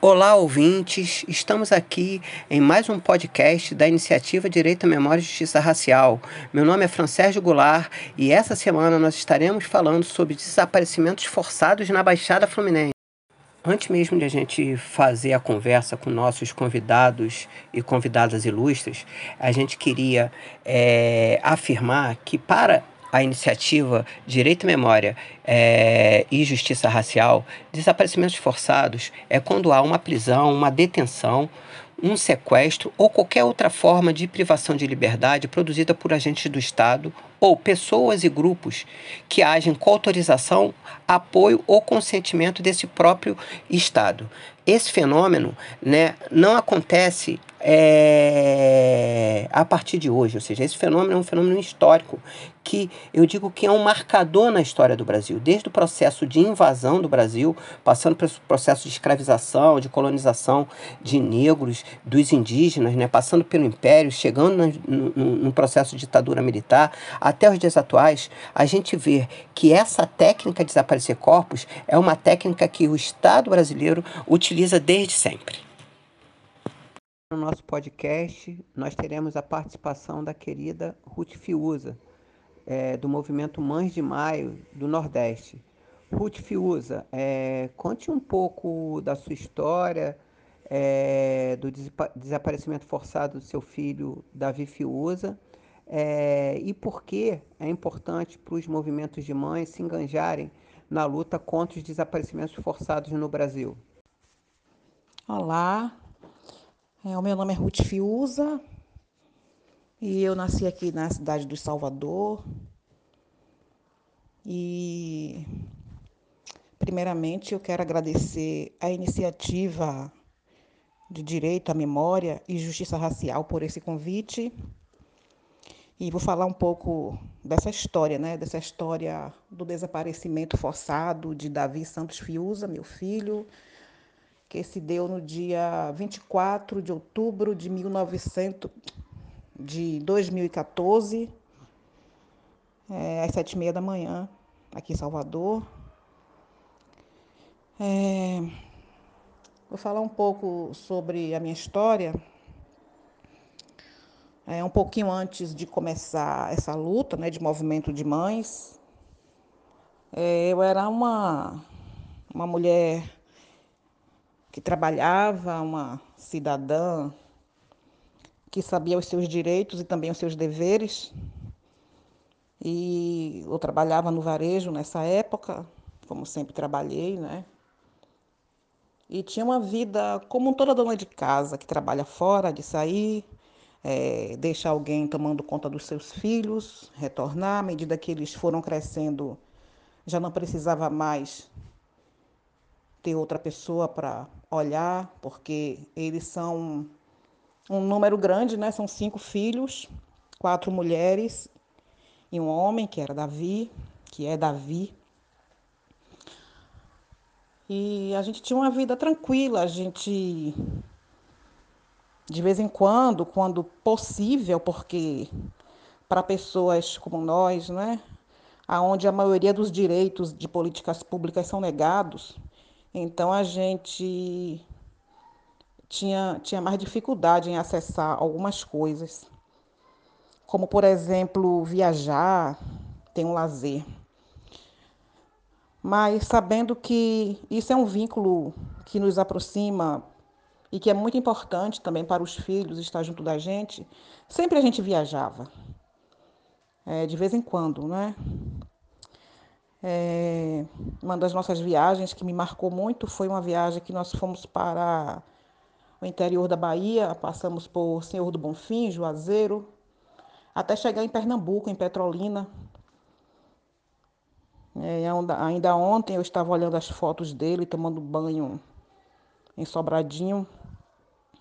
Olá, ouvintes! Estamos aqui em mais um podcast da iniciativa Direito à Memória e Justiça Racial. Meu nome é Francérgio Goulart e essa semana nós estaremos falando sobre desaparecimentos forçados na Baixada Fluminense. Antes mesmo de a gente fazer a conversa com nossos convidados e convidadas ilustres, a gente queria é, afirmar que para a iniciativa Direito e Memória é, e Justiça Racial, desaparecimentos forçados é quando há uma prisão, uma detenção, um sequestro ou qualquer outra forma de privação de liberdade produzida por agentes do Estado ou pessoas e grupos que agem com autorização, apoio ou consentimento desse próprio Estado. Esse fenômeno né, não acontece é, a partir de hoje, ou seja, esse fenômeno é um fenômeno histórico que eu digo que é um marcador na história do Brasil, desde o processo de invasão do Brasil, passando pelo processo de escravização, de colonização de negros, dos indígenas, né, passando pelo Império, chegando no, no, no processo de ditadura militar, até os dias atuais, a gente vê que essa técnica de desaparecer corpos é uma técnica que o Estado brasileiro utiliza desde sempre. No nosso podcast, nós teremos a participação da querida Ruth Fiuza, é, do movimento Mães de Maio do Nordeste. Ruth Fiuza, é, conte um pouco da sua história, é, do desaparecimento forçado do seu filho Davi Fiuza é, e por que é importante para os movimentos de mães se enganjarem na luta contra os desaparecimentos forçados no Brasil. Olá, é, o meu nome é Ruth Fiuza, e eu nasci aqui na cidade do Salvador. E primeiramente eu quero agradecer a iniciativa de Direito à Memória e Justiça Racial por esse convite. E vou falar um pouco dessa história, né? Dessa história do desaparecimento forçado de Davi Santos Fiuza, meu filho, que se deu no dia 24 de outubro de 1900, de 2014, é, às sete e meia da manhã, aqui em Salvador. É, vou falar um pouco sobre a minha história. É, um pouquinho antes de começar essa luta né, de movimento de mães, é, eu era uma, uma mulher que trabalhava, uma cidadã que sabia os seus direitos e também os seus deveres. E eu trabalhava no varejo nessa época, como sempre trabalhei, né? E tinha uma vida como toda dona de casa, que trabalha fora, de sair, é, deixa alguém tomando conta dos seus filhos, retornar, à medida que eles foram crescendo, já não precisava mais ter outra pessoa para olhar, porque eles são um número grande, né? São cinco filhos, quatro mulheres e um homem, que era Davi, que é Davi. E a gente tinha uma vida tranquila, a gente de vez em quando, quando possível, porque para pessoas como nós, né, aonde a maioria dos direitos de políticas públicas são negados, então a gente tinha, tinha mais dificuldade em acessar algumas coisas, como, por exemplo, viajar, ter um lazer. Mas sabendo que isso é um vínculo que nos aproxima e que é muito importante também para os filhos estar junto da gente, sempre a gente viajava. É, de vez em quando, né? É, uma das nossas viagens que me marcou muito foi uma viagem que nós fomos para o interior da Bahia, passamos por Senhor do Bonfim, Juazeiro, até chegar em Pernambuco, em Petrolina. É, ainda ontem eu estava olhando as fotos dele tomando banho em Sobradinho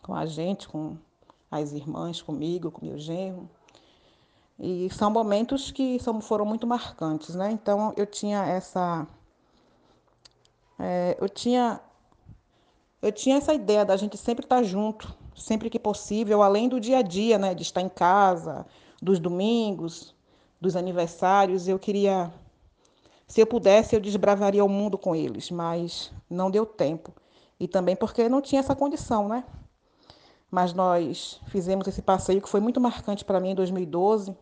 com a gente, com as irmãs, comigo, com meu genro. E são momentos que são, foram muito marcantes, né? Então eu tinha essa. É, eu tinha eu tinha essa ideia da gente sempre estar junto, sempre que possível, além do dia a dia, né, de estar em casa, dos domingos, dos aniversários, eu queria Se eu pudesse, eu desbravaria o mundo com eles, mas não deu tempo. E também porque não tinha essa condição, né? Mas nós fizemos esse passeio que foi muito marcante para mim em 2012.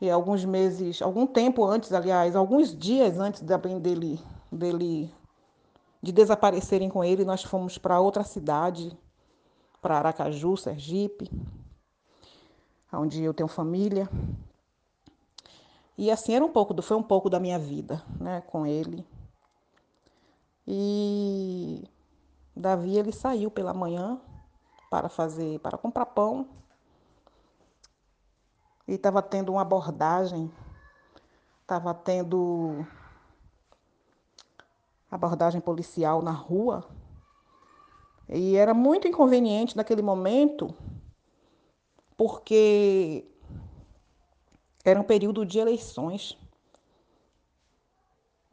E alguns meses, algum tempo antes, aliás, alguns dias antes dele, dele de desaparecerem com ele, nós fomos para outra cidade, para Aracaju, Sergipe, onde eu tenho família. E assim era um pouco, foi um pouco da minha vida, né, com ele. E Davi ele saiu pela manhã para fazer, para comprar pão. E estava tendo uma abordagem, estava tendo abordagem policial na rua. E era muito inconveniente naquele momento, porque era um período de eleições.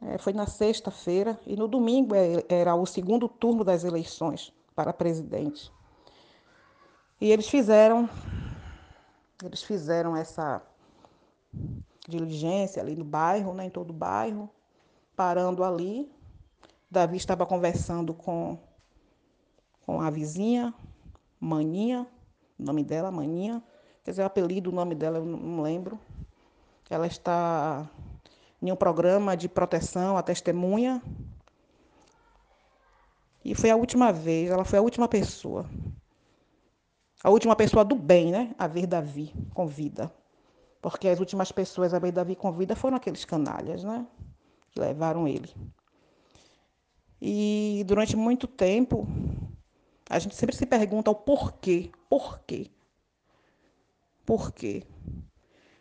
É, foi na sexta-feira e no domingo é, era o segundo turno das eleições para presidente. E eles fizeram, eles fizeram essa diligência ali no bairro, né, em todo o bairro, parando ali. Davi estava conversando com, com a vizinha, Maninha, o nome dela, Maninha. Quer dizer, o apelido, o nome dela, eu não lembro. Ela está em um programa de proteção à testemunha. E foi a última vez, ela foi a última pessoa. A última pessoa do bem, né? A ver Davi com vida. Porque as últimas pessoas a ver Davi com vida foram aqueles canalhas, né? Que levaram ele. E durante muito tempo, a gente sempre se pergunta o porquê. Por quê? Por quê?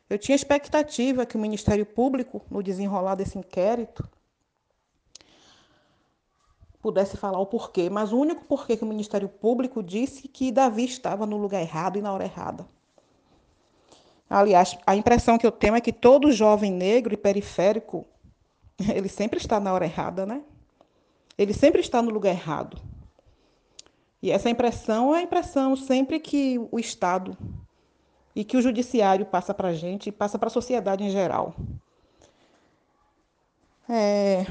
Eu tinha expectativa que o Ministério Público, no desenrolar desse inquérito, pudesse falar o porquê, mas o único porquê que o Ministério Público disse que Davi estava no lugar errado e na hora errada. Aliás, a impressão que eu tenho é que todo jovem negro e periférico, ele sempre está na hora errada, né? Ele sempre está no lugar errado. E essa impressão é a impressão sempre que o Estado e que o judiciário passa para a gente e passa para a sociedade em geral. É...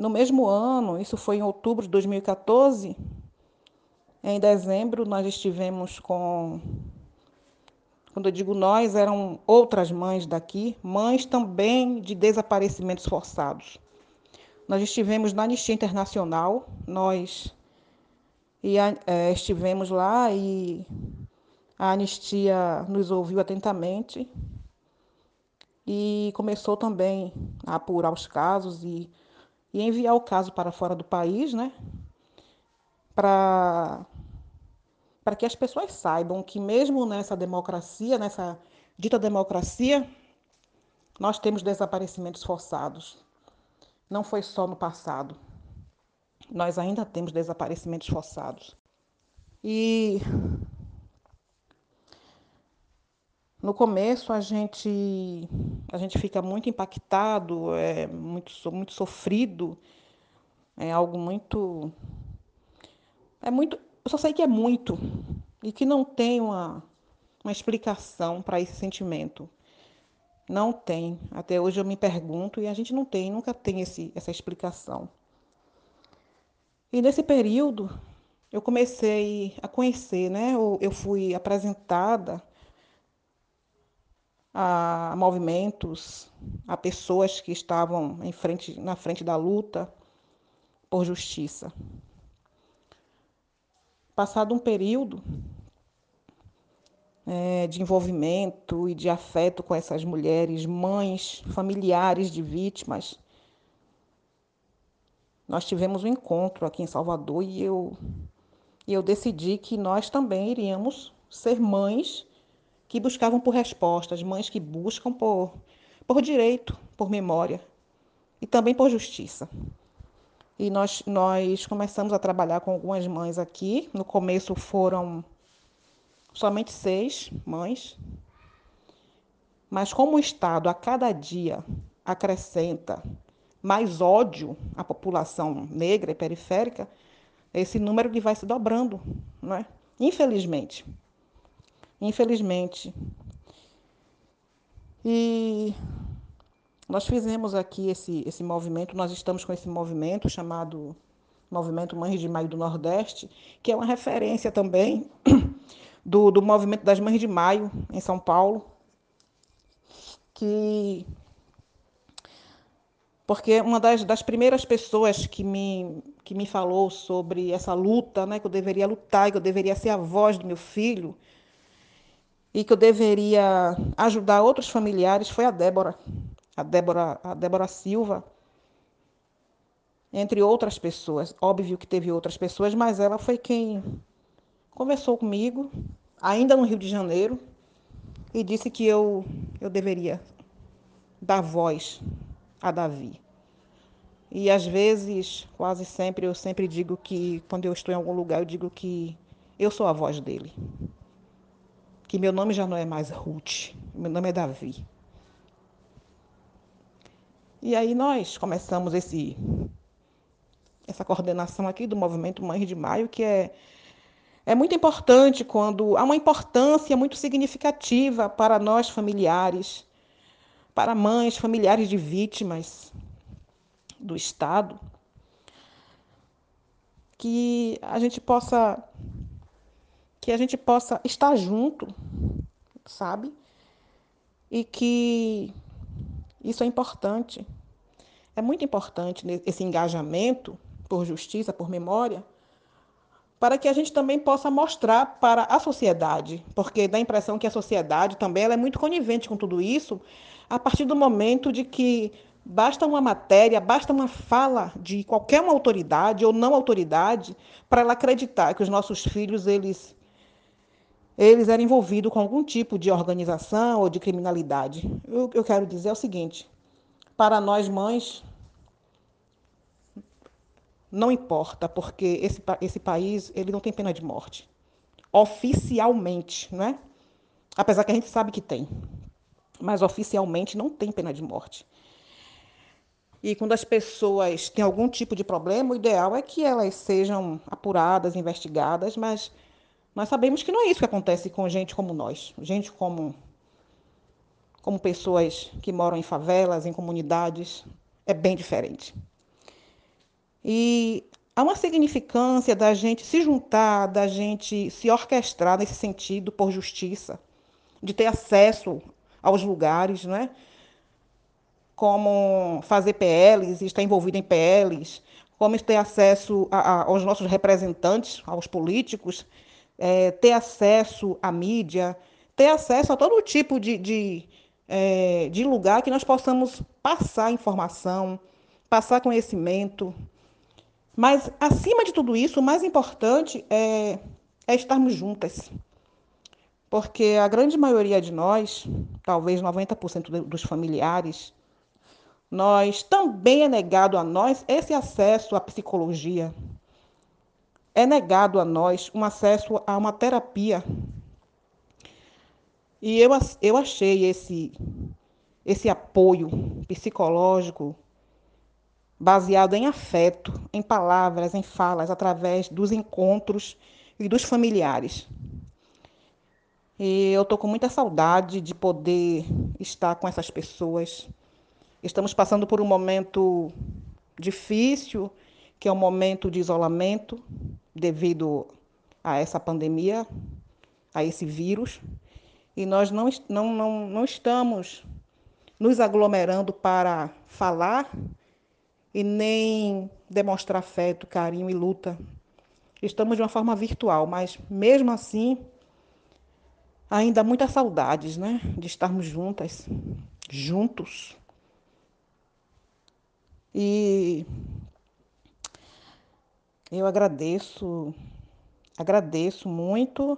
No mesmo ano, isso foi em outubro de 2014, em dezembro nós estivemos com. Quando eu digo nós, eram outras mães daqui, mães também de desaparecimentos forçados. Nós estivemos na Anistia Internacional, nós e é, estivemos lá e a anistia nos ouviu atentamente e começou também a apurar os casos e, e enviar o caso para fora do país, né? Para para que as pessoas saibam que mesmo nessa democracia, nessa dita democracia, nós temos desaparecimentos forçados. Não foi só no passado nós ainda temos desaparecimentos forçados. E no começo a gente a gente fica muito impactado, é muito muito sofrido, é algo muito é muito, eu só sei que é muito e que não tem uma uma explicação para esse sentimento. Não tem. Até hoje eu me pergunto e a gente não tem, nunca tem esse, essa explicação. E nesse período eu comecei a conhecer, né? Eu fui apresentada a movimentos, a pessoas que estavam em frente, na frente da luta por justiça. Passado um período é, de envolvimento e de afeto com essas mulheres, mães, familiares de vítimas, nós tivemos um encontro aqui em Salvador e eu, e eu decidi que nós também iríamos ser mães que buscavam por respostas, mães que buscam por, por direito, por memória e também por justiça. E nós, nós começamos a trabalhar com algumas mães aqui. No começo foram somente seis mães. Mas como o Estado a cada dia acrescenta mais ódio à população negra e periférica, esse número vai se dobrando, não é? Infelizmente. Infelizmente. E nós fizemos aqui esse, esse movimento, nós estamos com esse movimento chamado Movimento Mães de Maio do Nordeste, que é uma referência também do, do movimento das Mães de Maio em São Paulo, que porque uma das, das primeiras pessoas que me, que me falou sobre essa luta, né, que eu deveria lutar, que eu deveria ser a voz do meu filho, e que eu deveria ajudar outros familiares, foi a Débora, a Débora, a Débora Silva, entre outras pessoas. Óbvio que teve outras pessoas, mas ela foi quem conversou comigo, ainda no Rio de Janeiro, e disse que eu, eu deveria dar voz a Davi. E às vezes, quase sempre, eu sempre digo que, quando eu estou em algum lugar, eu digo que eu sou a voz dele. Que meu nome já não é mais Ruth, meu nome é Davi. E aí nós começamos esse, essa coordenação aqui do movimento Mães de Maio, que é, é muito importante quando há uma importância muito significativa para nós familiares para mães, familiares de vítimas do Estado, que a gente possa que a gente possa estar junto, sabe? E que isso é importante. É muito importante esse engajamento por justiça, por memória, para que a gente também possa mostrar para a sociedade, porque dá a impressão que a sociedade também ela é muito conivente com tudo isso, a partir do momento de que basta uma matéria, basta uma fala de qualquer uma autoridade ou não autoridade para ela acreditar que os nossos filhos eles eles eram envolvidos com algum tipo de organização ou de criminalidade. O que eu quero dizer é o seguinte: para nós mães, não importa, porque esse, esse país ele não tem pena de morte. Oficialmente, né? Apesar que a gente sabe que tem. Mas oficialmente não tem pena de morte. E quando as pessoas têm algum tipo de problema, o ideal é que elas sejam apuradas, investigadas, mas nós sabemos que não é isso que acontece com gente como nós, gente como como pessoas que moram em favelas, em comunidades, é bem diferente. E há uma significância da gente se juntar, da gente se orquestrar nesse sentido por justiça, de ter acesso aos lugares, né? como fazer PLs, estar envolvido em PLs, como ter acesso a, a, aos nossos representantes, aos políticos, é, ter acesso à mídia, ter acesso a todo tipo de, de, é, de lugar que nós possamos passar informação, passar conhecimento, mas, acima de tudo isso, o mais importante é, é estarmos juntas. Porque a grande maioria de nós, talvez 90% dos familiares, nós também é negado a nós esse acesso à psicologia. É negado a nós um acesso a uma terapia. E eu, eu achei esse, esse apoio psicológico baseado em afeto, em palavras, em falas, através dos encontros e dos familiares. E eu estou com muita saudade de poder estar com essas pessoas. Estamos passando por um momento difícil, que é um momento de isolamento devido a essa pandemia, a esse vírus. E nós não, não, não, não estamos nos aglomerando para falar e nem demonstrar afeto, carinho e luta. Estamos de uma forma virtual, mas mesmo assim, ainda muitas saudades, né? De estarmos juntas, juntos. E eu agradeço, agradeço muito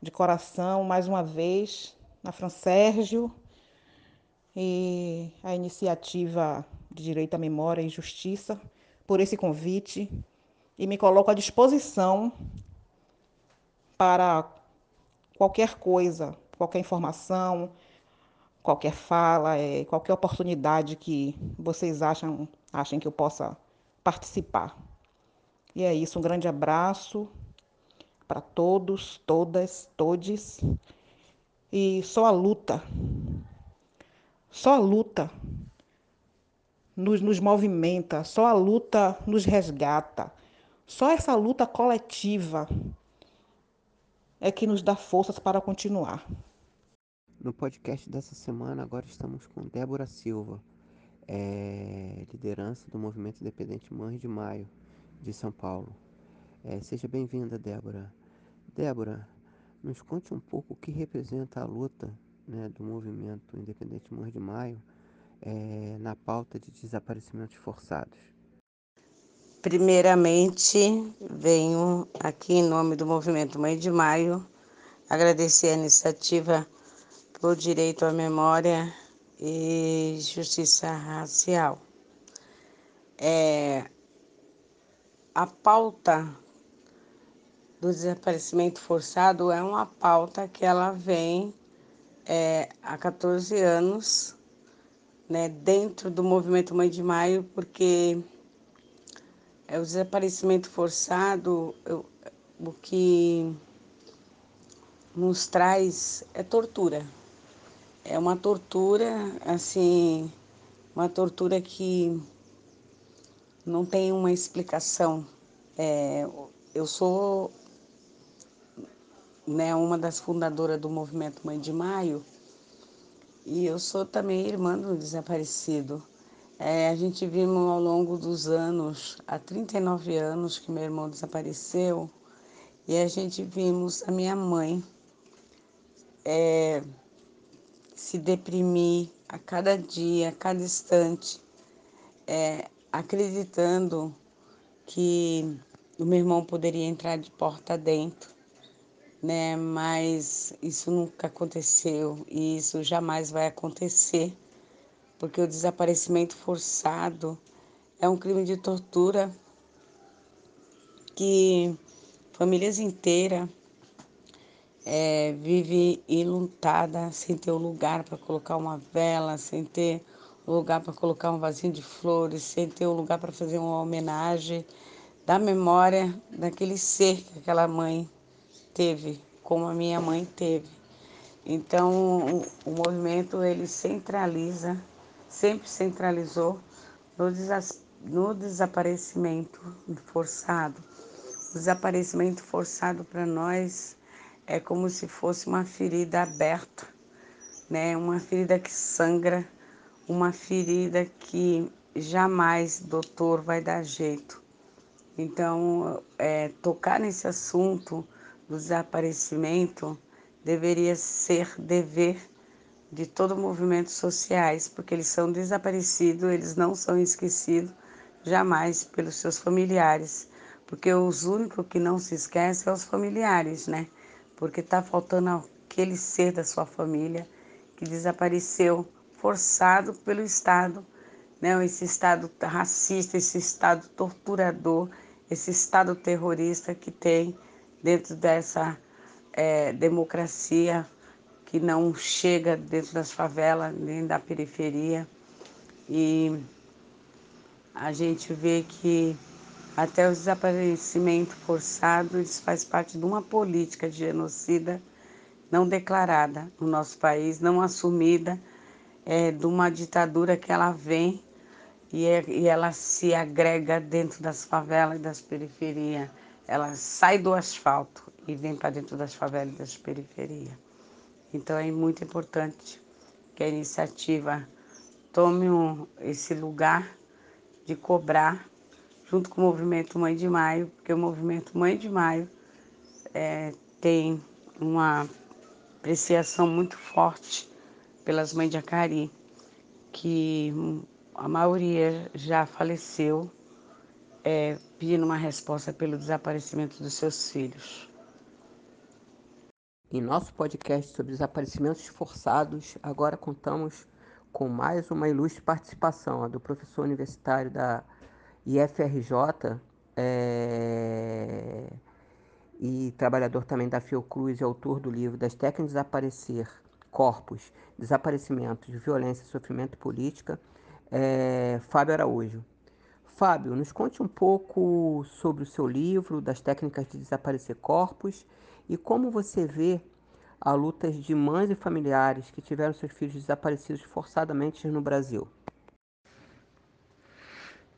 de coração mais uma vez a Fran Sérgio e a iniciativa de Direito à Memória e Justiça por esse convite e me coloco à disposição para qualquer coisa, qualquer informação, qualquer fala, é, qualquer oportunidade que vocês acham, achem que eu possa participar. E é isso, um grande abraço para todos, todas, todes. E só a luta, Só a luta nos, nos movimenta, só a luta nos resgata. Só essa luta coletiva é que nos dá forças para continuar. No podcast dessa semana, agora estamos com Débora Silva, é, liderança do Movimento Independente Mães de Maio, de São Paulo. É, seja bem-vinda, Débora. Débora, nos conte um pouco o que representa a luta né, do movimento Independente Mães de Maio é, na pauta de desaparecimentos forçados. Primeiramente, venho aqui em nome do Movimento Mãe de Maio agradecer a iniciativa por direito à memória e justiça racial. É, a pauta do desaparecimento forçado é uma pauta que ela vem é, há 14 anos né, dentro do movimento Mãe de Maio, porque é o desaparecimento forçado, eu, o que nos traz é tortura. É uma tortura, assim, uma tortura que não tem uma explicação. É, eu sou né, uma das fundadoras do movimento Mãe de Maio e eu sou também irmã do desaparecido. É, a gente vimos ao longo dos anos, há 39 anos que meu irmão desapareceu, e a gente vimos a minha mãe é, se deprimir a cada dia, a cada instante, é, acreditando que o meu irmão poderia entrar de porta dentro né? Mas isso nunca aconteceu e isso jamais vai acontecer, porque o desaparecimento forçado é um crime de tortura que famílias inteiras é, vive enlutada sem ter um lugar para colocar uma vela, sem ter um lugar para colocar um vasinho de flores, sem ter um lugar para fazer uma homenagem da memória daquele ser que aquela mãe teve, como a minha mãe teve. Então, o, movimento ele centraliza, sempre centralizou no, des, no desaparecimento forçado. O desaparecimento forçado para nós é como se fosse uma ferida aberta, né? Uma ferida que sangra, uma ferida que jamais doutor vai dar jeito. Então, é, tocar nesse assunto do desaparecimento deveria ser dever de todo movimento sociais, porque eles são desaparecidos, eles não são esquecidos jamais pelos seus familiares, porque os únicos que não se esquecem são os familiares, né? Porque está faltando aquele ser da sua família que desapareceu, forçado pelo Estado, né? Esse Estado racista, esse Estado torturador, esse Estado terrorista que tem dentro dessa é, democracia que não chega dentro das favelas nem da periferia. E a gente vê que até o desaparecimento forçado isso faz parte de uma política de genocida não declarada no nosso país, não assumida, é, de uma ditadura que ela vem e, é, e ela se agrega dentro das favelas e das periferias ela sai do asfalto e vem para dentro das favelas e das periferias. Então é muito importante que a iniciativa tome um, esse lugar de cobrar, junto com o movimento Mãe de Maio, porque o movimento Mãe de Maio é, tem uma apreciação muito forte pelas mães de Acari, que a maioria já faleceu é, pedindo uma resposta pelo desaparecimento dos seus filhos. Em nosso podcast sobre desaparecimentos forçados, agora contamos com mais uma ilustre participação, do professor universitário da IFRJ é... e trabalhador também da Fiocruz e autor do livro Das Técnicas de Desaparecer, Corpos, Desaparecimentos, Violência, Sofrimento Política, é... Fábio Araújo. Fábio, nos conte um pouco sobre o seu livro, das técnicas de desaparecer corpos e como você vê a lutas de mães e familiares que tiveram seus filhos desaparecidos forçadamente no Brasil.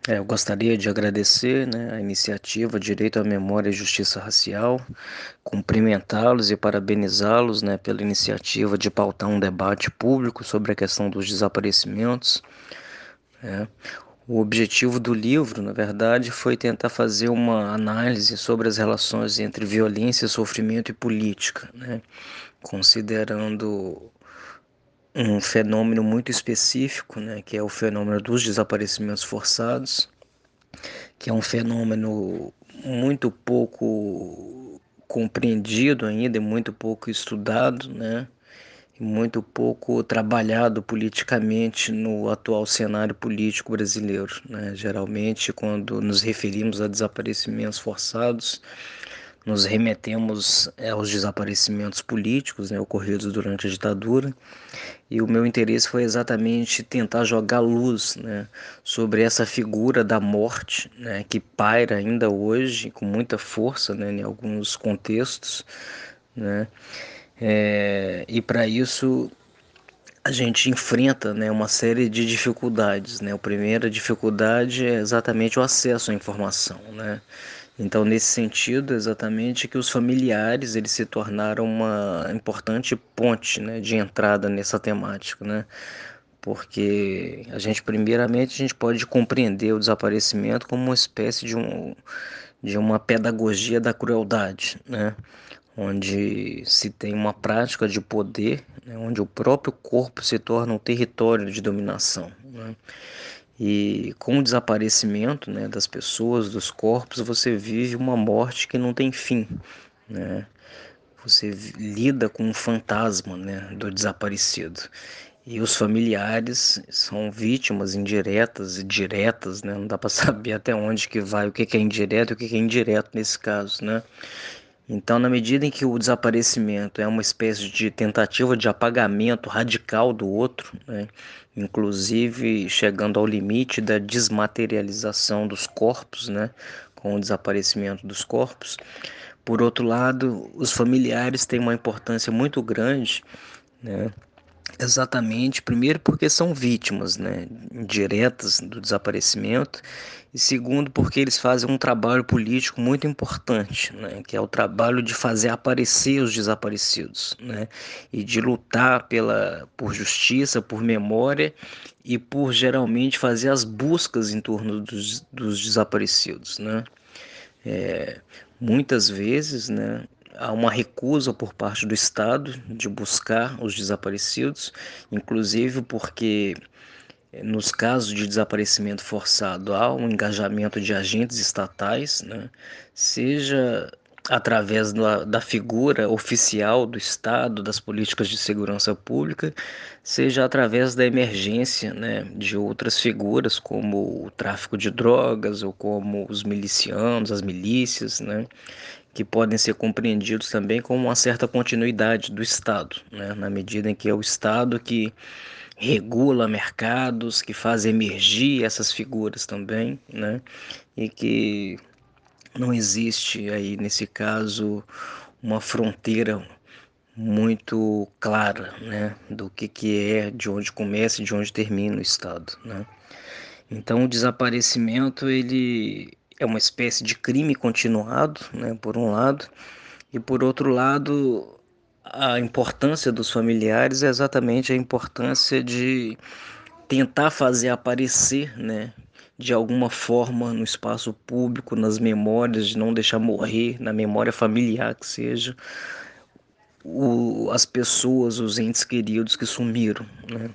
É, eu gostaria de agradecer né, a iniciativa Direito à Memória e Justiça Racial, cumprimentá-los e parabenizá-los né, pela iniciativa de pautar um debate público sobre a questão dos desaparecimentos. É. O objetivo do livro, na verdade, foi tentar fazer uma análise sobre as relações entre violência, sofrimento e política, né? considerando um fenômeno muito específico, né, que é o fenômeno dos desaparecimentos forçados, que é um fenômeno muito pouco compreendido ainda, muito pouco estudado, né, muito pouco trabalhado politicamente no atual cenário político brasileiro. Né? Geralmente, quando nos referimos a desaparecimentos forçados, nos remetemos é, aos desaparecimentos políticos né, ocorridos durante a ditadura, e o meu interesse foi exatamente tentar jogar luz né, sobre essa figura da morte né, que paira ainda hoje com muita força né, em alguns contextos. Né, é, e para isso a gente enfrenta né, uma série de dificuldades. Né? A primeira dificuldade é exatamente o acesso à informação. Né? Então, nesse sentido, exatamente que os familiares eles se tornaram uma importante ponte né, de entrada nessa temática, né? Porque a gente, primeiramente, a gente pode compreender o desaparecimento como uma espécie de, um, de uma pedagogia da crueldade, né? Onde se tem uma prática de poder, né? onde o próprio corpo se torna um território de dominação, né? E com o desaparecimento né, das pessoas, dos corpos, você vive uma morte que não tem fim. Né? Você lida com um fantasma né, do desaparecido. E os familiares são vítimas indiretas e diretas, né? não dá para saber até onde que vai, o que é indireto e o que é indireto nesse caso. Né? Então, na medida em que o desaparecimento é uma espécie de tentativa de apagamento radical do outro, né? Inclusive chegando ao limite da desmaterialização dos corpos, né? com o desaparecimento dos corpos. Por outro lado, os familiares têm uma importância muito grande, né? Exatamente, primeiro porque são vítimas né, diretas do desaparecimento, e segundo porque eles fazem um trabalho político muito importante, né, que é o trabalho de fazer aparecer os desaparecidos, né, e de lutar pela, por justiça, por memória e por geralmente fazer as buscas em torno dos, dos desaparecidos. Né. É, muitas vezes, né, há uma recusa por parte do Estado de buscar os desaparecidos, inclusive porque eh, nos casos de desaparecimento forçado há um engajamento de agentes estatais, né? seja através da, da, figura oficial do Estado, das políticas de segurança pública, seja através da emergência né, de outras figuras, como o tráfico de drogas ou como os milicianos, as milícias, né, que podem ser compreendidos também como uma certa continuidade do Estado, né? na medida em que é o Estado que regula mercados, que faz emergir essas figuras também, né? e que não existe aí nesse caso uma fronteira muito clara né, do que, que é, de onde começa e de onde termina o Estado. Né? Então o desaparecimento ele é uma espécie de crime continuado, né, por um lado, e por outro lado, a importância dos familiares é exatamente a importância de tentar fazer aparecer, né, de alguma forma no espaço público, nas memórias, de não deixar morrer, na memória familiar que seja, o, as pessoas, os entes queridos que sumiram, né?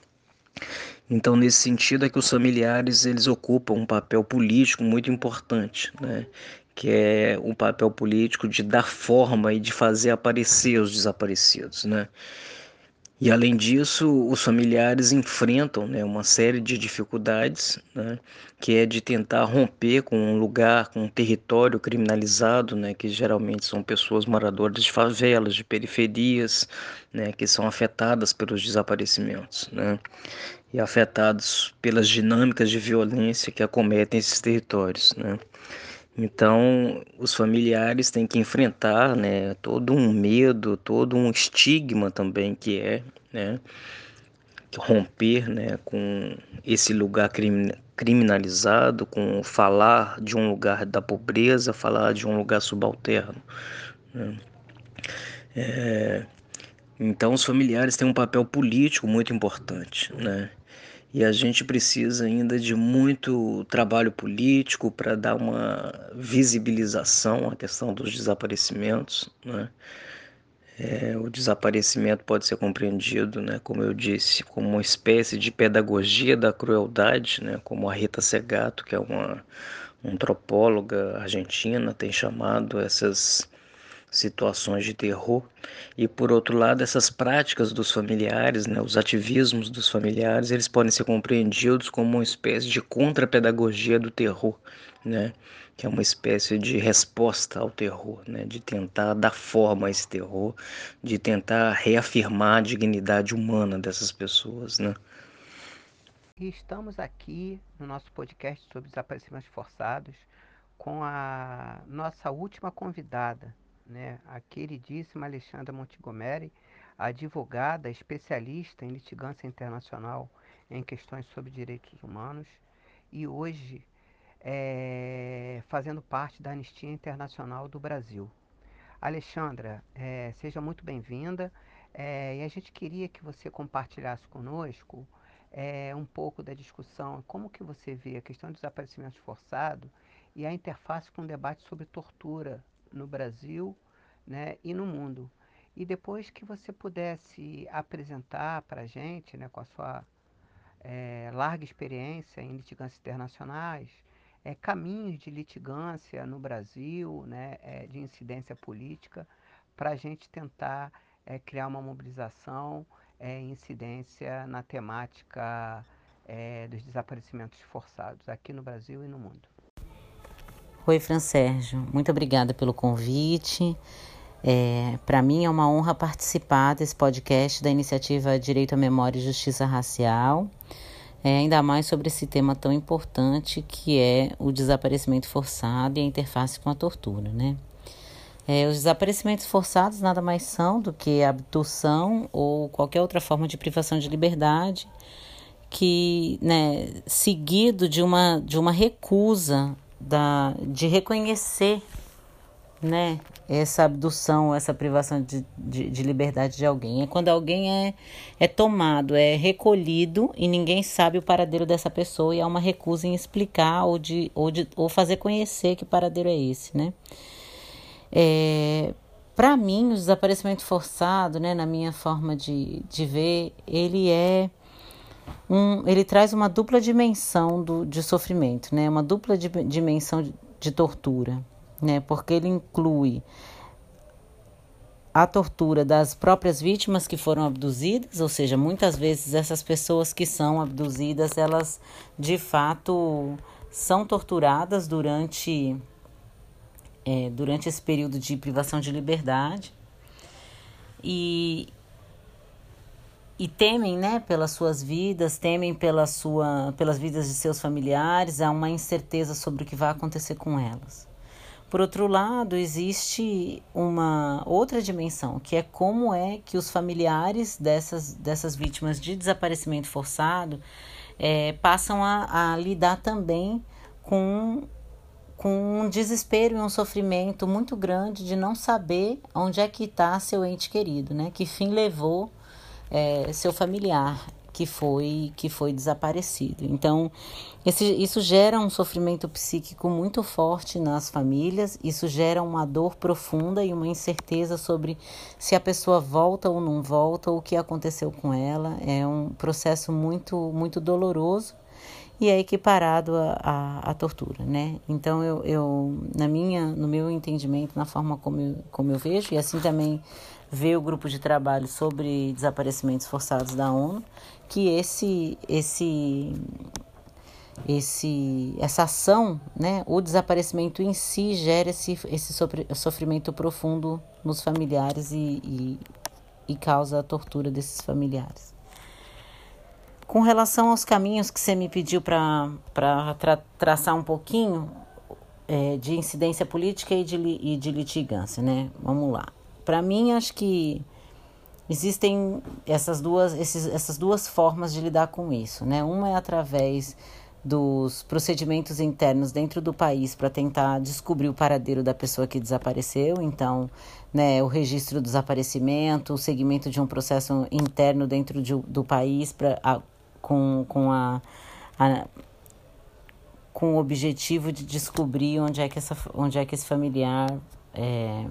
Então, nesse sentido é que os familiares eles ocupam um papel político muito importante, né? que é um papel político de dar forma e de fazer aparecer os desaparecidos, né? E além disso, os familiares enfrentam né, uma série de dificuldades, né, que é de tentar romper com um lugar, com um território criminalizado, né, que geralmente são pessoas moradoras de favelas, de periferias, né, que são afetadas pelos desaparecimentos. Né e afetados pelas dinâmicas de violência que acometem esses territórios. Né? Então, os familiares têm que enfrentar né, todo um medo, todo um estigma também que é né, romper né, com esse lugar criminalizado, com falar de um lugar da pobreza, falar de um lugar subalterno. Né. É, então, os familiares têm um papel político muito importante, né? E a gente precisa ainda de muito trabalho político para dar uma visibilização à questão dos desaparecimentos. Né? É, o desaparecimento pode ser compreendido, né, como eu disse, como uma espécie de pedagogia da crueldade, né, como a Rita Segato, que é uma antropóloga argentina, tem chamado essas situações de terror e por outro lado essas práticas dos familiares, né, os ativismos dos familiares, eles podem ser compreendidos como uma espécie de contrapedagogia do terror, né, que é uma espécie de resposta ao terror, né, de tentar dar forma a esse terror, de tentar reafirmar a dignidade humana dessas pessoas, né. E estamos aqui no nosso podcast sobre desaparecimentos forçados com a nossa última convidada, né, a queridíssima Alexandra Montgomery, advogada especialista em litigância internacional em questões sobre direitos humanos e hoje é, fazendo parte da Anistia Internacional do Brasil. Alexandra, é, seja muito bem-vinda é, e a gente queria que você compartilhasse conosco é, um pouco da discussão, como que você vê a questão dos desaparecimentos forçados e a interface com o debate sobre tortura no Brasil né, e no mundo. E depois que você pudesse apresentar para a gente, né, com a sua é, larga experiência em litigâncias internacionais, é, caminhos de litigância no Brasil, né, é, de incidência política, para a gente tentar criar uma mobilização é, incidência na temática dos desaparecimentos forçados aqui no Brasil e no mundo. Oi, Fran Sérgio. Muito obrigada pelo convite. É, Para mim é uma honra participar desse podcast da iniciativa Direito à Memória e Justiça Racial, é, ainda mais sobre esse tema tão importante que é o desaparecimento forçado e a interface com a tortura, né? É, os desaparecimentos forçados nada mais são do que abdução ou qualquer outra forma de privação de liberdade que, né, seguido de uma, de uma recusa da, de reconhecer né, essa abdução, essa privação de, de, de, liberdade de alguém. É quando alguém é, é tomado, é recolhido e ninguém sabe o paradeiro dessa pessoa e há uma recusa em explicar ou, de, ou, de, ou fazer conhecer que paradeiro é esse, né? É, Para mim, o desaparecimento forçado, né, na minha forma de, de ver, ele é um, ele traz uma dupla dimensão do, de sofrimento, né? Uma dupla de, dimensão de, de tortura, né? Porque ele inclui a tortura das próprias vítimas que foram abduzidas, ou seja, muitas vezes essas pessoas que são abduzidas, elas de fato são torturadas durante é, durante esse período de privação de liberdade e e temem, né, pelas suas vidas, temem pela sua, pelas vidas de seus familiares, há uma incerteza sobre o que vai acontecer com elas. Por outro lado, existe uma outra dimensão, que é como é que os familiares dessas, dessas vítimas de desaparecimento forçado é, passam a, a lidar também com com um desespero e um sofrimento muito grande de não saber onde é que está seu ente querido, né? Que fim levou é, seu familiar que foi que foi desaparecido. Então, esse, isso gera um sofrimento psíquico muito forte nas famílias, isso gera uma dor profunda e uma incerteza sobre se a pessoa volta ou não volta, o que aconteceu com ela. É um processo muito muito doloroso e é equiparado à, tortura, né? Então eu, eu na minha no meu entendimento, na forma como eu, como eu vejo e assim também vê o grupo de trabalho sobre desaparecimentos forçados da ONU, que esse esse esse essa ação, né, o desaparecimento em si gera esse, esse sofrimento profundo nos familiares e, e, e causa a tortura desses familiares. Com relação aos caminhos que você me pediu para tra traçar um pouquinho, é, de incidência política e de, e de litigância, né? Vamos lá. Para mim, acho que existem essas duas, esses, essas duas formas de lidar com isso, né? Uma é através dos procedimentos internos dentro do país para tentar descobrir o paradeiro da pessoa que desapareceu. Então, né, o registro do desaparecimento, o segmento de um processo interno dentro de, do país pra, com, com, a, a, com o objetivo de descobrir onde é que, essa, onde é que esse familiar é,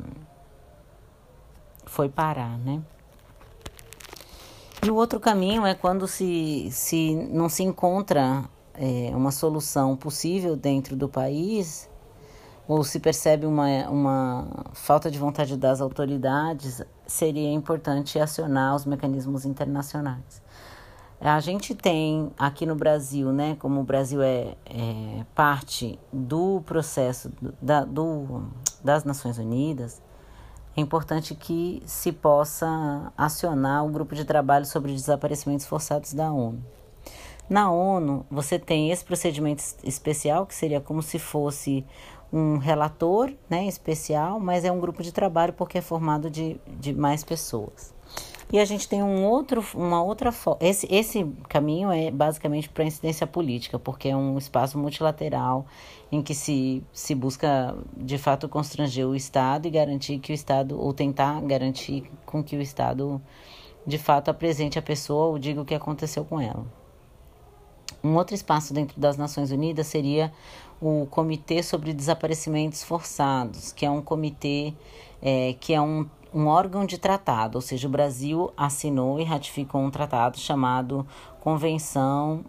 foi parar, né? E o outro caminho é quando se, se não se encontra é, uma solução possível dentro do país, ou se percebe uma, uma falta de vontade das autoridades, seria importante acionar os mecanismos internacionais. A gente tem aqui no Brasil, né, como o Brasil é, é parte do processo da, do, das Nações Unidas, é importante que se possa acionar o grupo de trabalho sobre desaparecimentos forçados da ONU. Na ONU, você tem esse procedimento especial, que seria como se fosse um relator né, especial, mas é um grupo de trabalho porque é formado de, de mais pessoas. E a gente tem um outro, uma outra esse esse caminho é basicamente para incidência política, porque é um espaço multilateral em que se, se busca de fato constranger o Estado e garantir que o Estado ou tentar garantir com que o Estado de fato apresente a pessoa ou diga o que aconteceu com ela. Um outro espaço dentro das Nações Unidas seria o Comitê sobre Desaparecimentos Forçados, que é um comitê é, que é um, um órgão de tratado, ou seja, o Brasil assinou e ratificou um tratado chamado Convenção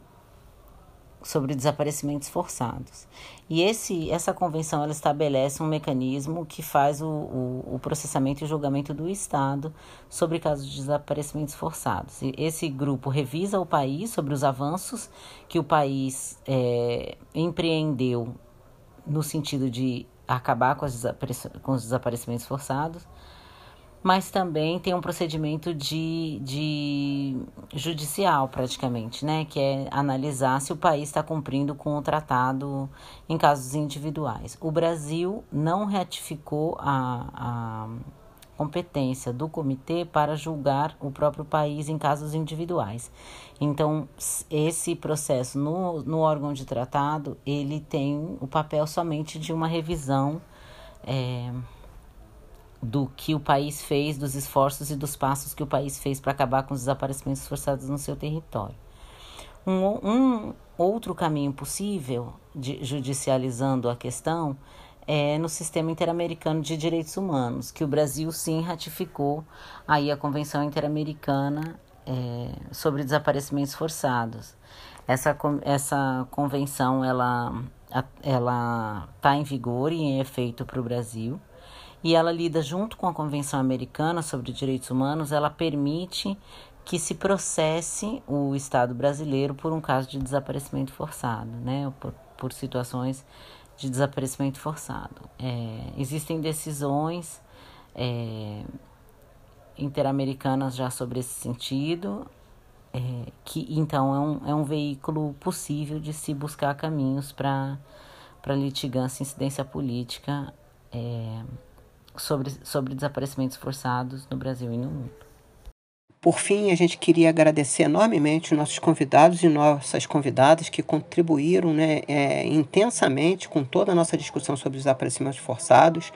sobre desaparecimentos forçados. E esse, essa convenção ela estabelece um mecanismo que faz o, o, o, processamento e julgamento do Estado sobre casos de desaparecimentos forçados. E esse grupo revisa o país sobre os avanços que o país é, empreendeu no sentido de acabar com, com os desaparecimentos forçados mas também tem um procedimento de, de judicial praticamente, né? Que é analisar se o país está cumprindo com o tratado em casos individuais. O Brasil não ratificou a, a competência do comitê para julgar o próprio país em casos individuais. Então, esse processo no, no órgão de tratado, ele tem o papel somente de uma revisão é, do que o país fez, dos esforços e dos passos que o país fez para acabar com os desaparecimentos forçados no seu território. Um, um outro caminho possível, de, judicializando a questão, é no sistema interamericano de direitos humanos, que o Brasil sim ratificou aí a Convenção Interamericana é, sobre desaparecimentos forçados. Essa, essa convenção ela ela está em vigor e em efeito para o Brasil e ela lida junto com a Convenção Americana sobre Direitos Humanos, ela permite que se processe o Estado brasileiro por um caso de desaparecimento forçado, né? Por, por situações de desaparecimento forçado. É, existem decisões é, interamericanas já sobre esse sentido, é, que então é um, é um veículo possível de se buscar caminhos para litigância e incidência política. É, sobre, sobre desaparecimentos forçados no Brasil e no mundo. Por fim, a gente queria agradecer enormemente os nossos convidados e nossas convidadas que contribuíram né, é, intensamente com toda a nossa discussão sobre os desaparecimentos forçados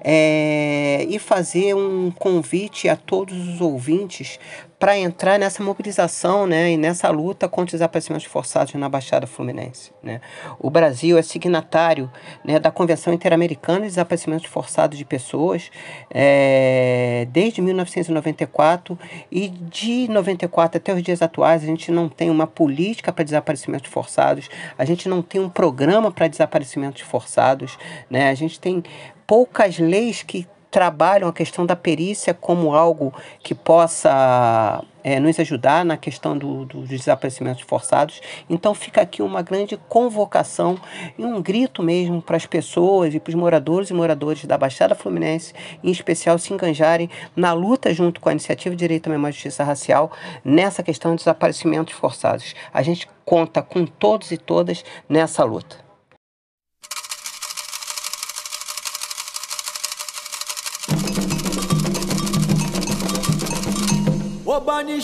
é, e fazer um convite a todos os ouvintes para entrar nessa mobilização né, e nessa luta contra os desaparecimentos forçados na Baixada Fluminense. Né. O Brasil é signatário né, da Convenção Interamericana de Desaparecimentos Forçados de Pessoas é, desde 1994 e de 94 até os dias atuais a gente não tem uma política para desaparecimentos forçados, a gente não tem um programa para desaparecimentos forçados, né, a gente tem poucas leis que trabalham a questão da perícia como algo que possa é, nos ajudar na questão do, do, dos desaparecimentos forçados. Então fica aqui uma grande convocação e um grito mesmo para as pessoas e para os moradores e moradores da Baixada Fluminense, em especial, se enganjarem na luta junto com a Iniciativa de Direito à Memória e Justiça Racial nessa questão de desaparecimentos forçados. A gente conta com todos e todas nessa luta. bá ní.